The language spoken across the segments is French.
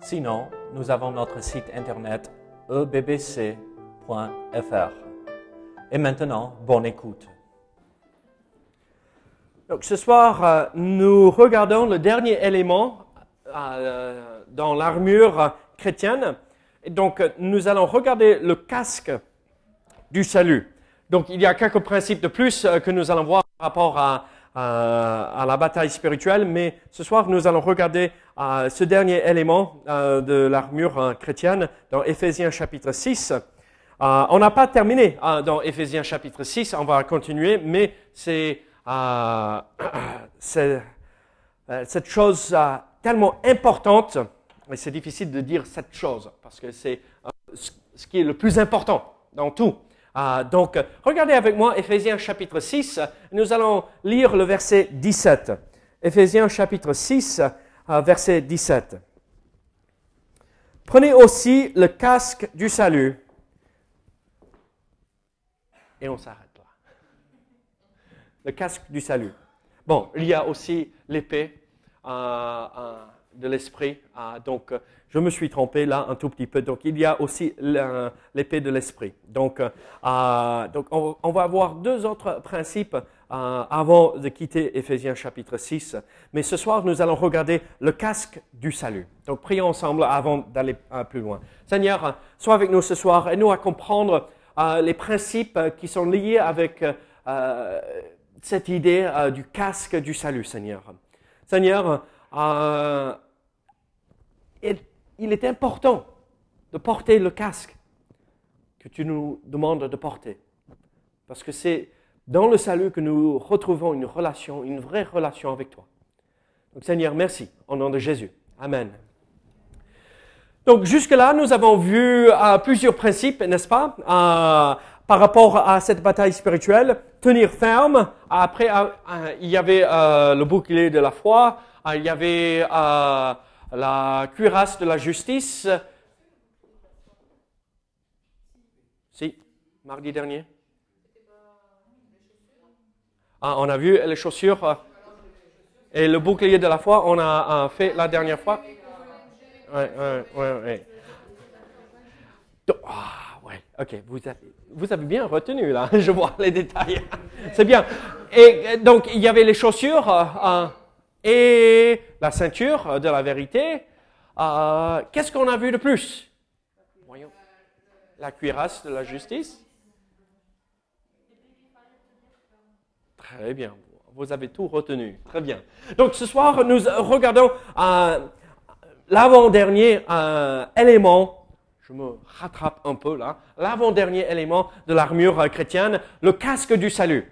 Sinon, nous avons notre site internet ebbc.fr. Et maintenant, bonne écoute. Donc ce soir, euh, nous regardons le dernier élément euh, dans l'armure chrétienne. Et donc, nous allons regarder le casque du salut. Donc, il y a quelques principes de plus euh, que nous allons voir par rapport à, à, la bataille spirituelle, mais ce soir, nous allons regarder euh, ce dernier élément euh, de l'armure euh, chrétienne dans Éphésiens chapitre 6. on n'a pas terminé dans Éphésiens chapitre 6, on va continuer, mais c'est cette chose tellement importante, et c'est difficile de dire cette chose, parce que c'est ce qui est le plus important dans tout. Ah, donc, regardez avec moi Ephésiens chapitre 6. Nous allons lire le verset 17. Ephésiens chapitre 6, euh, verset 17. Prenez aussi le casque du salut. Et on s'arrête là. Le casque du salut. Bon, il y a aussi l'épée. Euh, de l'esprit. Ah, donc, euh, je me suis trompé là un tout petit peu. Donc, il y a aussi l'épée de l'esprit. Donc, euh, ah, donc on, va avoir deux autres principes euh, avant de quitter Éphésiens chapitre 6. Mais ce soir, nous allons regarder le casque du salut. Donc, prions ensemble avant d'aller plus loin. Seigneur, sois avec nous ce soir et nous à comprendre les principes qui sont liés avec cette idée du casque du salut, Seigneur. Seigneur, il est important de porter le casque que tu nous demandes de porter. Parce que c'est dans le salut que nous retrouvons une relation, une vraie relation avec toi. Donc Seigneur, merci, au nom de Jésus. Amen. Donc jusque-là, nous avons vu euh, plusieurs principes, n'est-ce pas, euh, par rapport à cette bataille spirituelle. Tenir ferme. Après, euh, il y avait le bouclier de la foi. il y avait la cuirasse de la justice. Si, mardi dernier. Ah, on a vu les chaussures euh, et le bouclier de la foi, on a euh, fait la dernière fois. Oui, oui, oui. Ah, ouais, ok, vous avez, vous avez bien retenu là, je vois les détails. C'est bien. Et donc, il y avait les chaussures. Euh, et la ceinture de la vérité. Euh, qu'est-ce qu'on a vu de plus? La cuirasse de la justice. Très bien. Vous avez tout retenu. Très bien. Donc ce soir, nous regardons euh, l'avant-dernier euh, élément. Je me rattrape un peu là. L'avant-dernier élément de l'armure chrétienne, le casque du salut.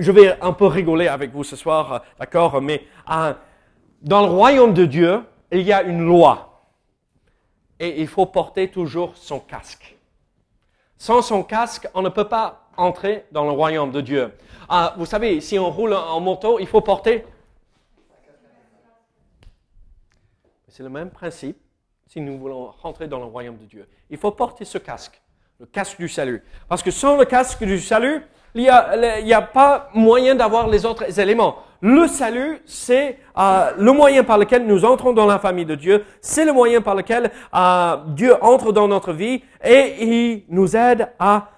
Je vais un peu rigoler avec vous ce soir, euh, d'accord, mais euh, dans le royaume de Dieu, il y a une loi. Et il faut porter toujours son casque. Sans son casque, on ne peut pas entrer dans le royaume de Dieu. Euh, vous savez, si on roule en moto, il faut porter. C'est le même principe si nous voulons rentrer dans le royaume de Dieu. Il faut porter ce casque, le casque du salut. Parce que sans le casque du salut, il n'y a, pas moyen d'avoir les autres éléments. Le salut, c'est euh, le moyen par lequel nous entrons dans la famille de Dieu. C'est le moyen par lequel euh, Dieu entre dans notre vie et il nous aide à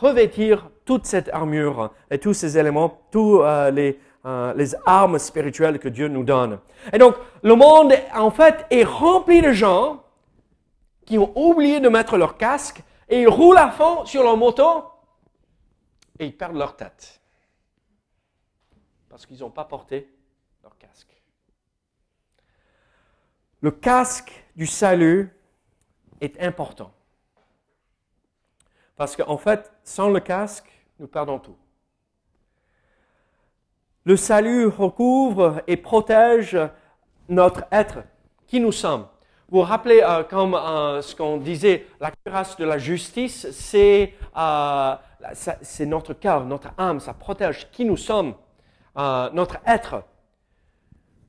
revêtir toute cette armure et tous ces éléments, tous euh, les, les armes spirituelles que Dieu nous donne. Et donc, le monde, en fait, est rempli de gens qui ont oublié de mettre leur casque et ils roulent à fond sur leur moto et ils perdent leur tête parce qu'ils n'ont pas porté leur casque. Le casque du salut est important. Parce qu'en fait, sans le casque, nous perdons tout. Le salut recouvre et protège notre être qui nous sommes. Vous vous rappelez, euh, comme euh, ce qu'on disait, la cuirasse de la justice, c'est euh, c'est notre cœur, notre âme, ça protège qui nous sommes, notre être.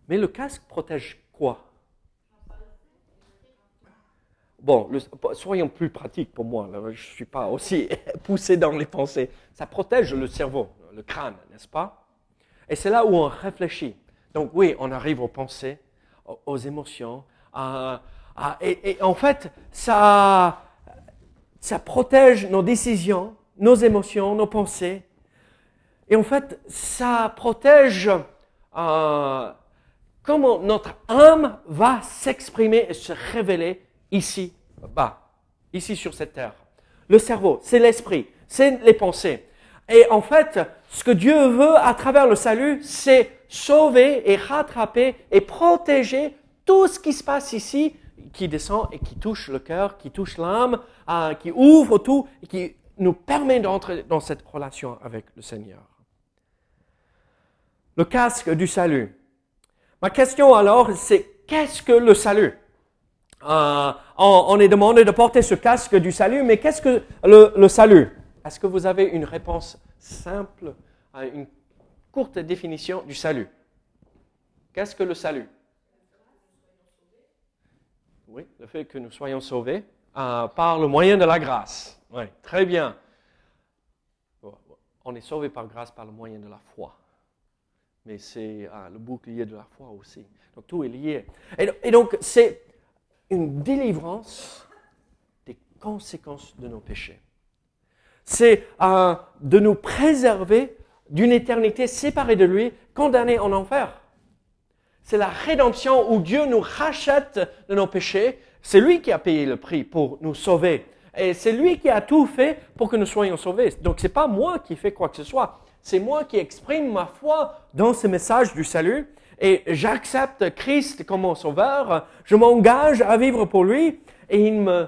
Mais le casque protège quoi? Bon, soyons plus pratiques pour moi, je ne suis pas aussi poussé dans les pensées. Ça protège le cerveau, le crâne, n'est-ce pas? Et c'est là où on réfléchit. Donc oui, on arrive aux pensées, aux émotions, et, en fait, ça, ça protège nos décisions, nos émotions, nos pensées. Et en fait, ça protège euh, comment notre âme va s'exprimer et se révéler ici, bas, ici sur cette terre. Le cerveau, c'est l'esprit, c'est les pensées. Et en fait, ce que Dieu veut à travers le salut, c'est sauver et rattraper et protéger tout ce qui se passe ici, qui descend et qui touche le cœur, qui touche l'âme, euh, qui ouvre tout et qui nous permet d'entrer dans cette relation avec le Seigneur. Le casque du salut. Ma question alors, c'est qu'est-ce que le salut? Euh, on, est demandé de porter ce casque du salut, mais qu'est-ce que le, salut? Est-ce que vous avez une réponse simple, une courte définition du salut? Qu'est-ce que le salut? Oui, le fait que nous soyons sauvés euh, par le moyen de la grâce. Oui, très bien. On est sauvé par grâce par le moyen de la foi. Mais c'est euh, le bouclier de la foi aussi. Donc tout est lié. Et, donc c'est une délivrance des conséquences de nos péchés. C'est euh, de nous préserver d'une éternité séparée de lui, condamnée en enfer. C'est la rédemption où Dieu nous rachète de nos péchés. C'est lui qui a payé le prix pour nous sauver. Et c'est lui qui a tout fait pour que nous soyons sauvés. Donc ce n'est pas moi qui fais quoi que ce soit. C'est moi qui exprime ma foi dans ce message du salut. Et j'accepte Christ comme mon sauveur. Je m'engage à vivre pour lui. Et il me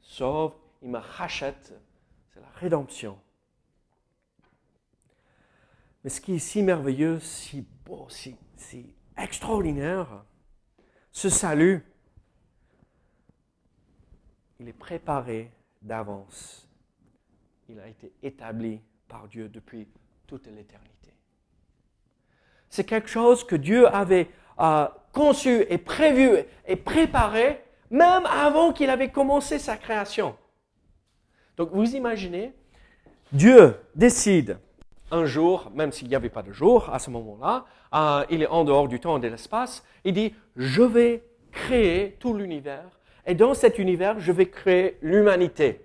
sauve, il me rachète. C'est la rédemption. Mais ce qui est si merveilleux, si beau, si, si extraordinaire. Ce salut, il est préparé d'avance. Il a été établi par Dieu depuis toute l'éternité. C'est quelque chose que Dieu avait euh, conçu et prévu et préparé même avant qu'il avait commencé sa création. Donc vous imaginez, Dieu décide un jour, même s'il n'y avait pas de jour à ce moment-là, euh, il est en dehors du temps et de l'espace, il dit, je vais créer tout l'univers, et dans cet univers, je vais créer l'humanité.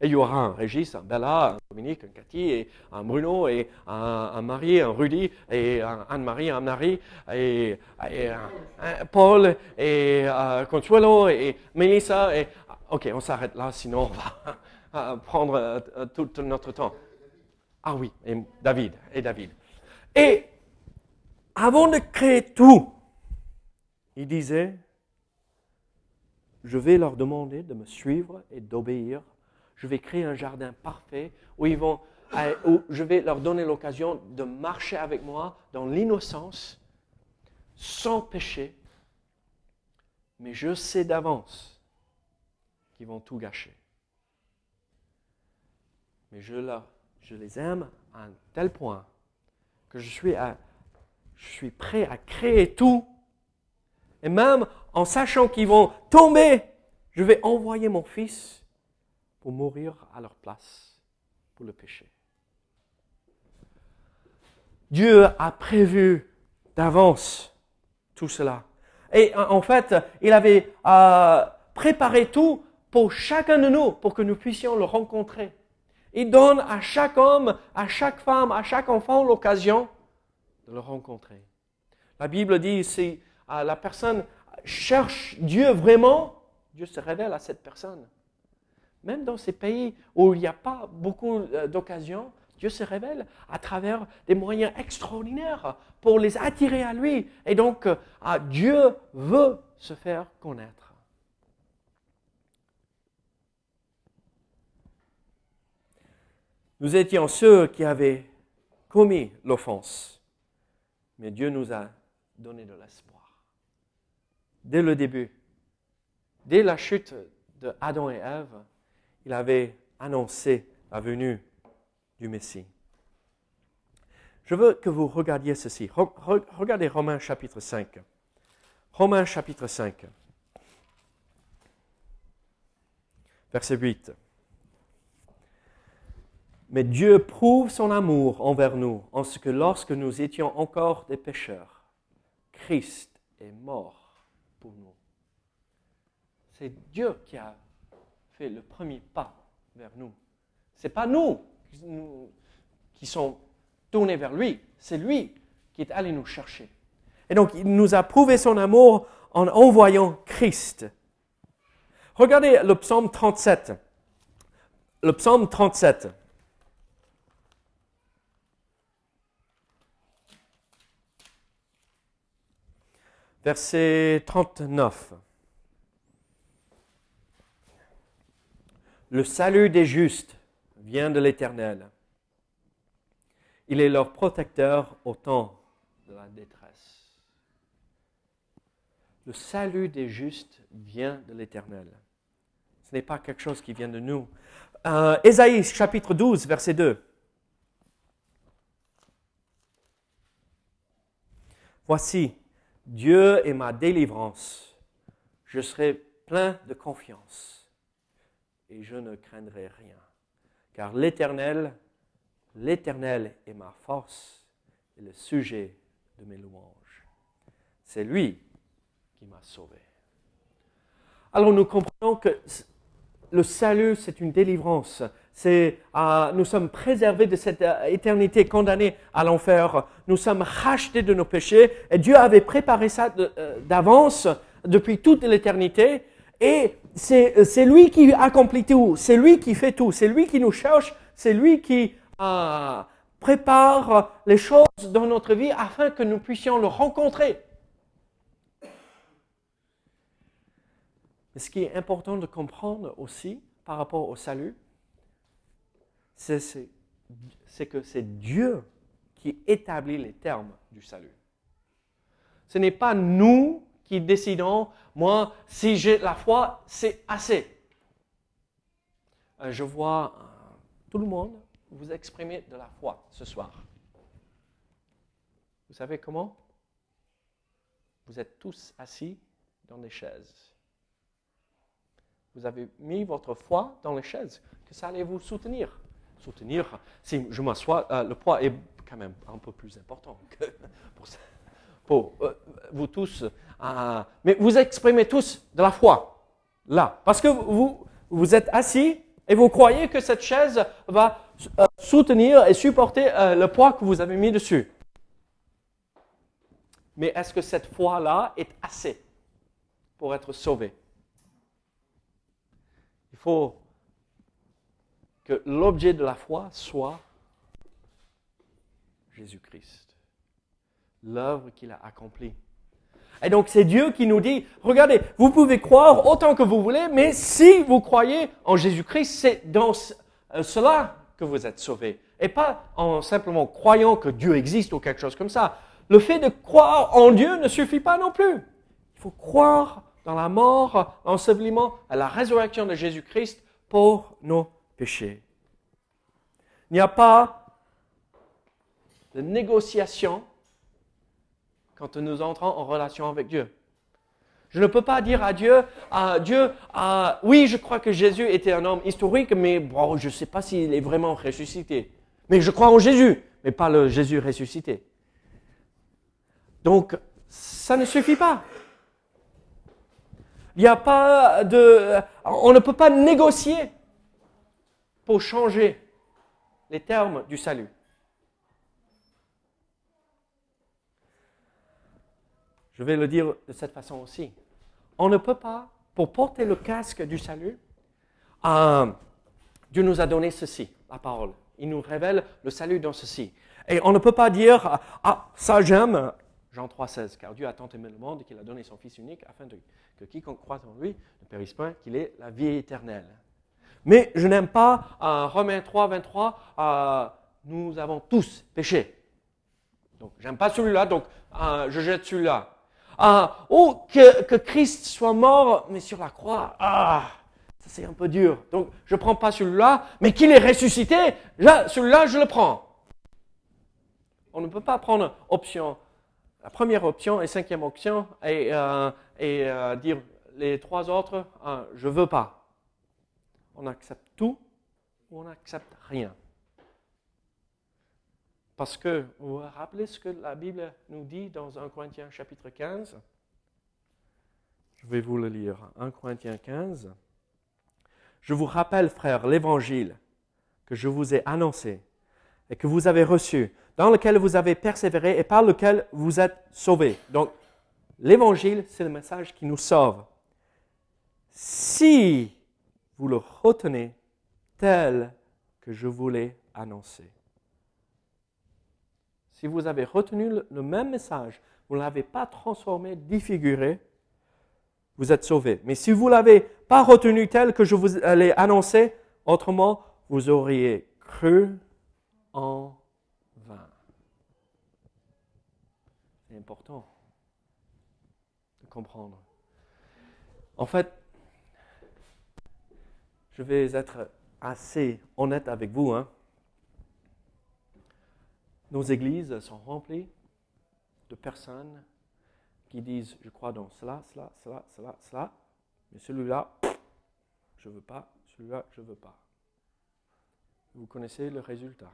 Et il y aura un Régis, un Bella, un Dominique, un Cathy, un Bruno, et un, Marie, un Rudy, et un Anne-Marie, un Marie, et, un, Paul, et euh, Consuelo, et Melissa. Et, ok, on s'arrête là, sinon on va prendre euh, tout notre temps. Ah oui, et David, et David. Et avant de créer tout, il disait, je vais leur demander de me suivre et d'obéir. Je vais créer un jardin parfait où, ils vont, où je vais leur donner l'occasion de marcher avec moi dans l'innocence, sans péché. Mais je sais d'avance qu'ils vont tout gâcher. Mais je les aime à un tel point que je suis prêt à créer tout. Et même en sachant qu'ils vont tomber, je vais envoyer mon fils pour mourir à leur place pour le péché. Dieu a prévu d'avance tout cela. Et en fait, il avait euh, préparé tout pour chacun de nous, pour que nous puissions le rencontrer. Il donne à chaque homme, à chaque femme, à chaque enfant l'occasion de le rencontrer. La Bible dit, euh, la personne cherche Dieu vraiment, Dieu se révèle à cette personne. Même dans ces pays où il n'y a pas beaucoup euh, d'occasions, Dieu se révèle à travers des moyens extraordinaires pour les attirer à lui. Et donc, euh, Dieu veut se faire connaître. Nous étions ceux qui avaient commis l'offense, mais Dieu nous a donné de l'espoir. Dès le début, dès la chute de Adam et Ève, il avait annoncé la venue du Messie. Je veux que vous regardiez ceci. Regardez Romains chapitre 5. Romains chapitre 5. Verset 8. Mais Dieu prouve son amour envers nous en ce que lorsque nous étions encore des pécheurs, Christ est mort nous. C'est Dieu qui a fait le premier pas vers nous. Ce n'est pas nous qui sommes tournés vers lui, c'est lui qui est allé nous chercher. Et donc, il nous a prouvé son amour en envoyant Christ. Regardez le psaume 37. Le psaume 37. Verset 39. Le salut des justes vient de l'Éternel. Il est leur protecteur au temps de la détresse. Le salut des justes vient de l'Éternel. Ce n'est pas quelque chose qui vient de nous. Euh, Ésaïe chapitre 12, verset 2. Voici, Dieu est ma délivrance. Je serai plein de confiance et je ne craindrai rien. Car l'Éternel, l'Éternel est ma force et le sujet de mes louanges. C'est lui qui m'a sauvé. Alors nous comprenons que le salut, c'est une délivrance. C'est, euh, nous sommes préservés de cette euh, éternité condamnée à l'enfer. Nous sommes rachetés de nos péchés. Et Dieu avait préparé ça euh, d'avance depuis toute l'éternité. Et euh, c'est lui qui accomplit tout, c'est lui qui fait tout, c'est lui qui nous cherche, c'est lui qui prépare les choses dans notre vie afin que nous puissions le rencontrer. Ce qui est important de comprendre aussi par rapport au salut, c'est que c'est Dieu qui établit les termes du salut. Ce n'est pas nous qui décidons, moi, si j'ai la foi, c'est assez. Euh, je vois euh, tout le monde vous exprimer de la foi ce soir. Vous savez comment? Vous êtes tous assis dans des chaises. Vous avez mis votre foi dans les chaises, que ça allait vous soutenir? Soutenir, si je m'assois, euh, le poids est quand même un peu plus important que pour euh, vous tous. Euh, mais vous exprimez tous de la foi, là. Parce que vous, vous êtes assis et vous croyez que cette chaise va soutenir et supporter le poids que vous avez mis dessus. Mais est-ce que cette foi-là est assez pour être sauvé Il faut que l'objet de la foi soit Jésus-Christ l'œuvre qu'il a accomplie. Et donc c'est Dieu qui nous dit, regardez, vous pouvez croire autant que vous voulez, mais si vous croyez en Jésus-Christ, c'est dans euh, cela que vous êtes sauvés. Et pas en simplement croyant que Dieu existe ou quelque chose comme ça. Le fait de croire en Dieu ne suffit pas non plus. Il faut croire dans la mort, l'ensevelissement, à la résurrection de Jésus-Christ pour nos péchés. Il n'y a pas de négociation quand nous entrons en relation avec Dieu. Je ne peux pas dire à Dieu, à Dieu, oui, je crois que Jésus était un homme historique, mais bon, je ne sais pas s'il est vraiment ressuscité. Mais je crois en Jésus, mais pas le Jésus ressuscité. Donc, ça ne suffit pas. Il n'y a pas de, on ne peut pas négocier pour changer les termes du salut. Je vais le dire de cette façon aussi. On ne peut pas, pour porter le casque du salut, euh, Dieu nous a donné ceci, la parole. Il nous révèle le salut dans ceci. Et on ne peut pas dire, ah, ça j'aime, Jean 3,16, car Dieu a tant aimé le monde qu'il a donné son Fils unique afin que quiconque croit en lui ne périsse pas, qu'il ait la vie éternelle. Mais je n'aime pas euh, Romains 3, 23, euh, nous avons tous péché. Donc, j'aime pas celui-là, donc je jette celui-là. Ah, oh, que, Christ soit mort, mais sur la croix. Ah, ça c'est un peu dur. Donc, je prends pas celui-là, mais qu'il est ressuscité, celui-là, je le prends. On ne peut pas prendre option, la première option et cinquième option et, euh, euh, dire les trois autres, euh, je veux pas. On accepte tout ou on n'accepte rien. Parce que, vous vous rappelez ce que la Bible nous dit dans 1 Corinthiens chapitre 15 Je vais vous le lire. 1 Corinthiens 15. Je vous rappelle, frères, l'évangile que je vous ai annoncé et que vous avez reçu, dans lequel vous avez persévéré et par lequel vous êtes sauvés. Donc, l'évangile, c'est le message qui nous sauve. Si vous le retenez tel que je vous l'ai annoncé. Si vous avez retenu le, même message, vous ne l'avez pas transformé, défiguré, vous êtes sauvé. Mais si vous ne l'avez pas retenu tel que je vous l'ai annoncé, autrement, vous auriez cru en vain. C'est important de comprendre. En fait, je vais être assez honnête avec vous. Hein. Nos églises sont remplies de personnes qui disent, je crois dans cela, cela, cela, cela, cela, mais celui-là, je veux pas, celui-là, je ne veux pas. Vous connaissez le résultat.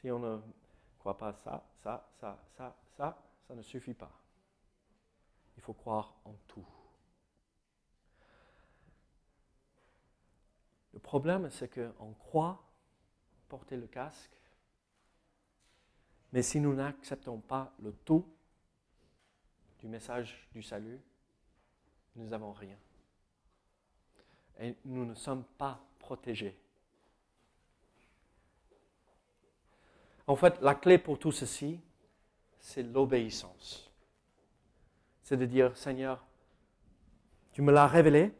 Si on ne croit pas ça, ça, ça, ça, ça, ça ne suffit pas. Il faut croire en tout. Problème, c'est qu'on croit porter le casque, mais si nous n'acceptons pas le tout du message du salut, nous n'avons rien. Et nous ne sommes pas protégés. En fait, la clé pour tout ceci, c'est l'obéissance. C'est de dire, Seigneur, tu me l'as révélé,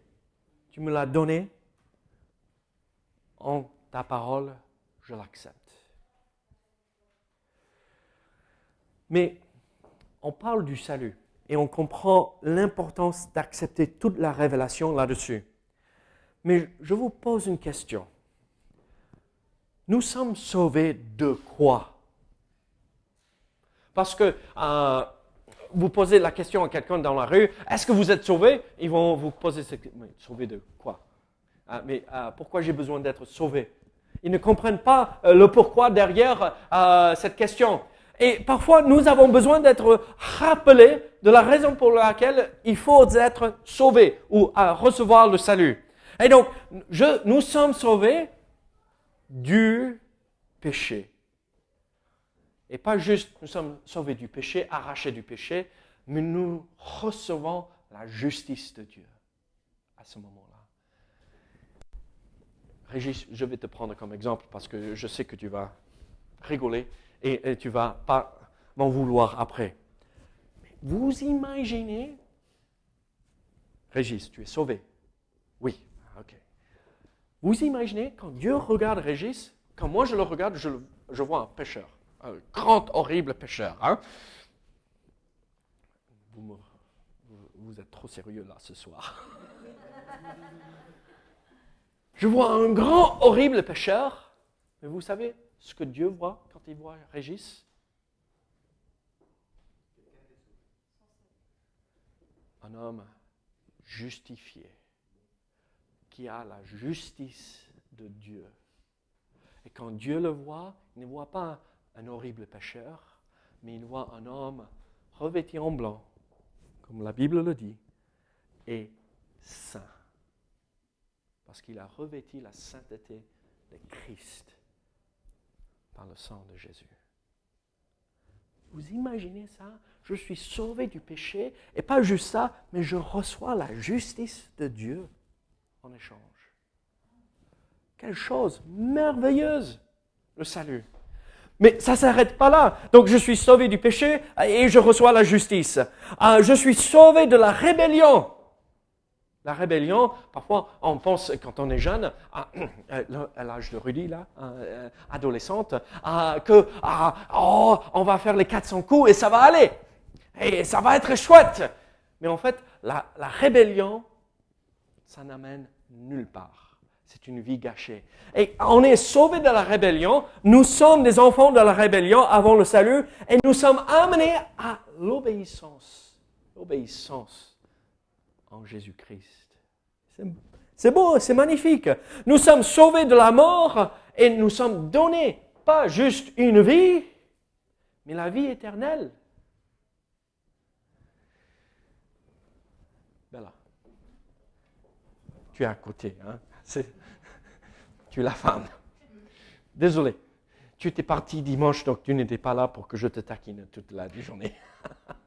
tu me l'as donné, en ta parole, je l'accepte. Mais on parle du salut et on comprend l'importance d'accepter toute la révélation là-dessus. Mais je vous pose une question. Nous sommes sauvés de quoi? Parce que euh, vous posez la question à quelqu'un dans la rue, est-ce que vous êtes sauvé Ils vont vous poser cette question, sauvé de quoi? Ah, Mais euh, pourquoi j'ai besoin d'être sauvé? Ils ne comprennent pas euh, le pourquoi derrière cette question. Et parfois, nous avons besoin d'être rappelés de la raison pour laquelle il faut être sauvé ou recevoir le salut. Et donc, nous sommes sauvés du péché. Et pas juste nous sommes sauvés du péché, arrachés du péché, mais nous recevons la justice de Dieu à ce moment-là. Régis, je vais te prendre comme exemple parce que je sais que tu vas rigoler et, tu vas pas m'en vouloir après. Vous imaginez, Régis, tu es sauvé. Oui, ok. Vous imaginez quand Dieu regarde Régis, quand moi je le regarde, je, vois un pécheur, un grand, horrible pécheur. Hein? Vous êtes trop sérieux là ce soir. je vois un grand, horrible pécheur, mais vous savez, ce que Dieu voit quand il voit Régis? Un homme justifié, qui a la justice de Dieu. Et quand Dieu le voit, il ne voit pas un horrible pécheur, mais il voit un homme revêtu en blanc, comme la Bible le dit, et saint. Parce qu'il a revêtu la sainteté de Christ par le sang de Jésus. Vous imaginez ça? Je suis sauvé du péché, et pas juste ça, mais je reçois la justice de Dieu en échange. Quelle chose merveilleuse, le salut. Mais ça ne s'arrête pas là. Donc je suis sauvé du péché et je reçois la justice. Ah, je suis sauvé de la rébellion. La rébellion, parfois, on pense, quand on est jeune, à, l'âge de Rudy, là, euh, adolescente, que oh, on va faire les 400 coups et ça va aller. et ça va être chouette. Mais en fait, la, la rébellion, ça n'amène nulle part. C'est une vie gâchée. Et on est sauvé de la rébellion. Nous sommes des enfants de la rébellion avant le salut et nous sommes amenés à l'obéissance. L'obéissance en Jésus-Christ. C'est beau, c'est magnifique. Nous sommes sauvés de la mort et nous sommes donnés pas juste une vie, mais la vie éternelle. Bella, tu es à côté, hein? tu es la femme. Désolé, tu étais parti dimanche, donc tu n'étais pas là pour que je te taquine toute la journée.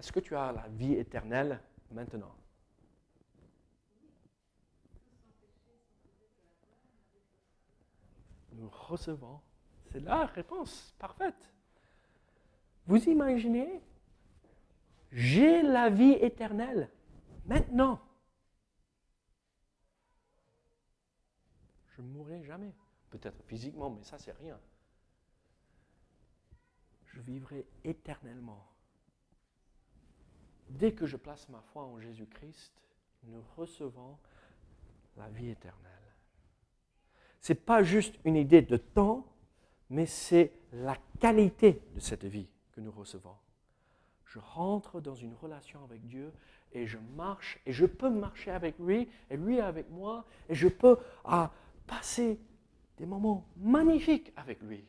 Est-ce que tu as la vie éternelle maintenant? Nous recevons. C'est la réponse parfaite. Vous imaginez? J'ai la vie éternelle maintenant. Je ne mourrai jamais. Peut-être physiquement, mais ça, c'est rien. Je vivrai éternellement. Dès que je place ma foi en Jésus-Christ, nous recevons la vie éternelle. Ce n'est pas juste une idée de temps, mais c'est la qualité de cette vie que nous recevons. Je rentre dans une relation avec Dieu et je marche, et je peux marcher avec lui, et lui avec moi, et je peux ah, passer des moments magnifiques avec lui.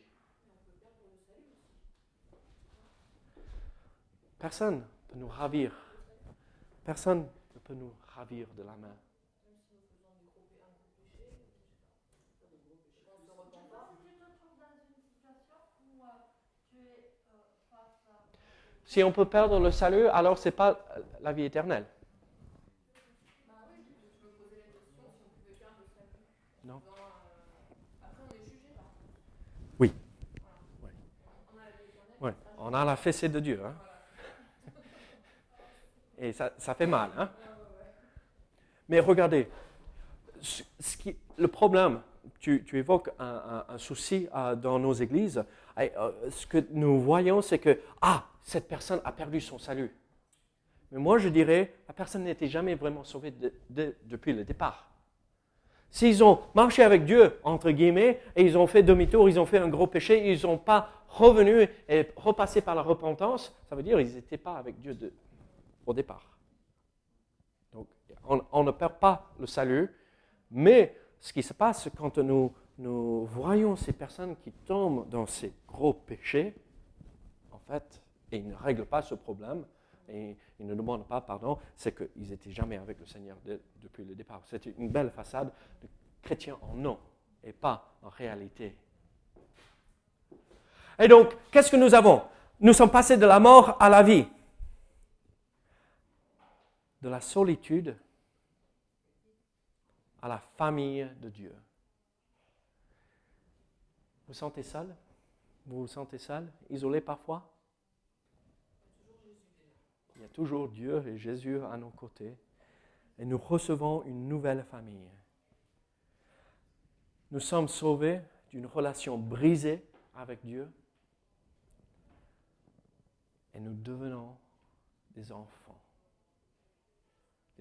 Personne peut nous ravir. Personne ne peut nous ravir de la main. Si on peut perdre le salut, alors ce n'est pas la vie éternelle. Oui. On a la fessée de Dieu. Hein? Et ça, fait mal. Hein? Mais regardez, le problème, tu, évoques un, souci euh, dans nos églises. Euh, ce que nous voyons, c'est que, ah, cette personne a perdu son salut. Mais moi, je dirais, la personne n'était jamais vraiment sauvée depuis le départ. S'ils ont marché avec Dieu, entre guillemets, et ils ont fait demi-tour, ils ont fait un gros péché, ils n'ont pas revenu et repassé par la repentance, ça veut dire qu'ils n'étaient pas avec Dieu de, au départ. Donc, on, ne perd pas le salut, mais ce qui se passe quand nous, nous voyons ces personnes qui tombent dans ces gros péchés, en fait, et ils ne règlent pas ce problème, et ils ne demandent pas pardon, c'est qu'ils n'étaient jamais avec le Seigneur depuis le départ. C'est une belle façade de chrétien en nom, et pas en réalité. Et donc, qu'est-ce que nous avons? Nous sommes passés de la mort à la vie de la solitude à la famille de Dieu. Vous vous sentez seul? Vous vous sentez seul? Isolé parfois? Il y a toujours Dieu et Jésus à nos côtés. Et nous recevons une nouvelle famille. Nous sommes sauvés d'une relation brisée avec Dieu. Et nous devenons des enfants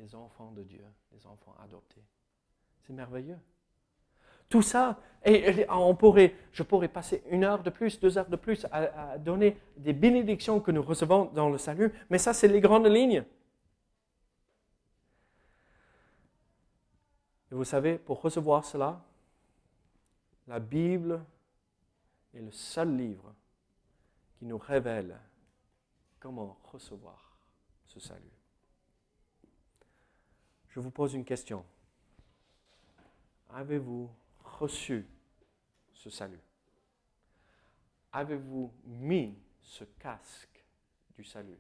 des enfants de Dieu, des enfants adoptés. C'est merveilleux. Tout ça, on pourrait, je pourrais passer une heure de plus, deux heures de plus à, donner des bénédictions que nous recevons dans le salut, mais ça, c'est les grandes lignes. Et vous savez, pour recevoir cela, la Bible est le seul livre qui nous révèle comment recevoir ce salut je vous pose une question. Avez-vous reçu ce salut? Avez-vous mis ce casque du salut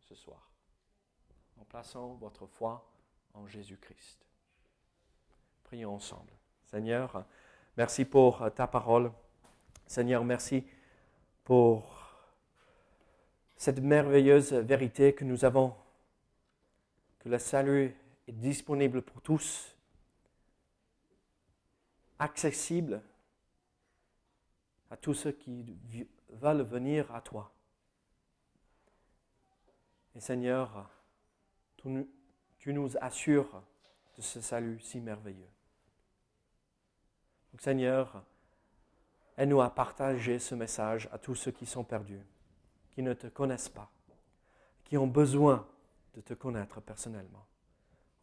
ce soir en plaçant votre foi en Jésus-Christ? Prions ensemble. Seigneur, merci pour ta parole. Seigneur, merci pour cette merveilleuse vérité que nous avons, que le salut est disponible pour tous, accessible à tous ceux qui veulent venir à toi. Et Seigneur, tu nous assures de ce salut si merveilleux. Seigneur, aide-nous à partager ce message à tous ceux qui sont perdus, qui ne te connaissent pas, qui ont besoin de te connaître personnellement.